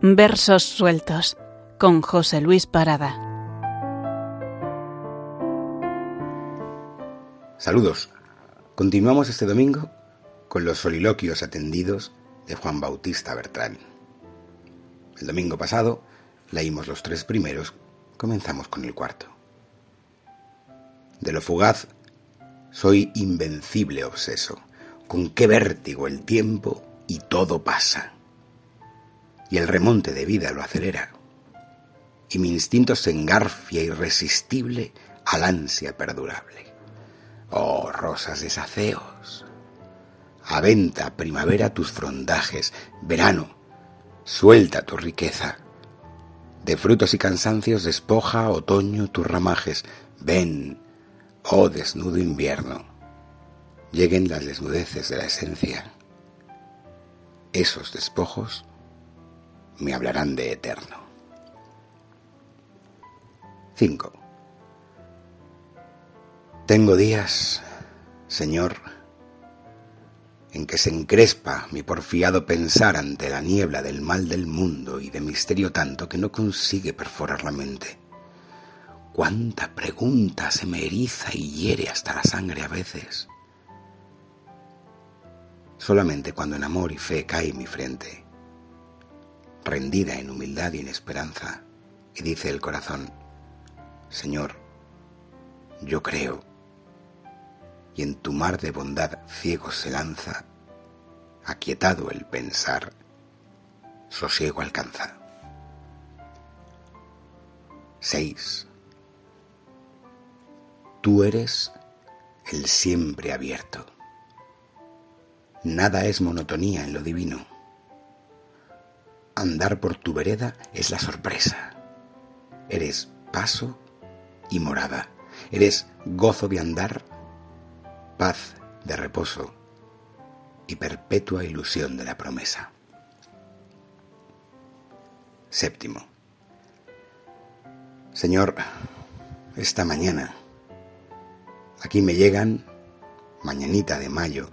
Versos sueltos con José Luis Parada. Saludos. Continuamos este domingo con los soliloquios atendidos de Juan Bautista Bertrán. El domingo pasado leímos los tres primeros, comenzamos con el cuarto. De lo fugaz, soy invencible obseso, con qué vértigo el tiempo y todo pasa y el remonte de vida lo acelera. Y mi instinto se engarfia irresistible al ansia perdurable. Oh, rosas desaceos. Aventa, primavera, tus frondajes. Verano, suelta tu riqueza. De frutos y cansancios despoja, otoño, tus ramajes. Ven, oh desnudo invierno. Lleguen las desnudeces de la esencia. Esos despojos me hablarán de eterno. 5. Tengo días, Señor, en que se encrespa mi porfiado pensar ante la niebla del mal del mundo y de misterio tanto que no consigue perforar la mente. Cuánta pregunta se me eriza y hiere hasta la sangre a veces. Solamente cuando en amor y fe cae mi frente, rendida en humildad y en esperanza, y dice el corazón, Señor, yo creo, y en tu mar de bondad ciego se lanza, aquietado el pensar, sosiego alcanza. 6. Tú eres el siempre abierto. Nada es monotonía en lo divino andar por tu vereda es la sorpresa. Eres paso y morada. Eres gozo de andar, paz de reposo y perpetua ilusión de la promesa. Séptimo. Señor, esta mañana, aquí me llegan, mañanita de mayo,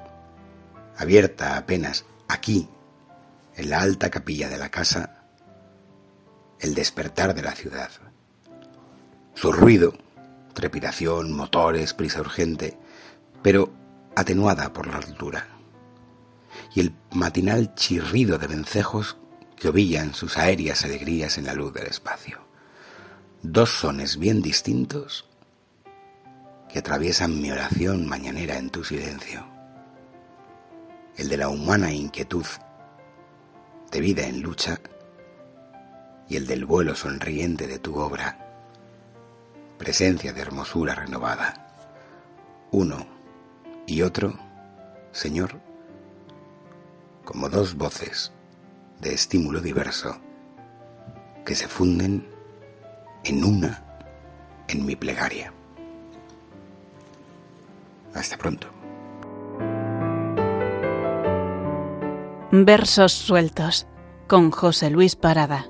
abierta apenas aquí en la alta capilla de la casa, el despertar de la ciudad. Su ruido, trepidación, motores, prisa urgente, pero atenuada por la altura. Y el matinal chirrido de vencejos que ovillan sus aéreas alegrías en la luz del espacio. Dos sones bien distintos que atraviesan mi oración mañanera en tu silencio. El de la humana inquietud de vida en lucha y el del vuelo sonriente de tu obra, presencia de hermosura renovada. Uno y otro, Señor, como dos voces de estímulo diverso que se funden en una en mi plegaria. Hasta pronto. Versos sueltos con José Luis Parada.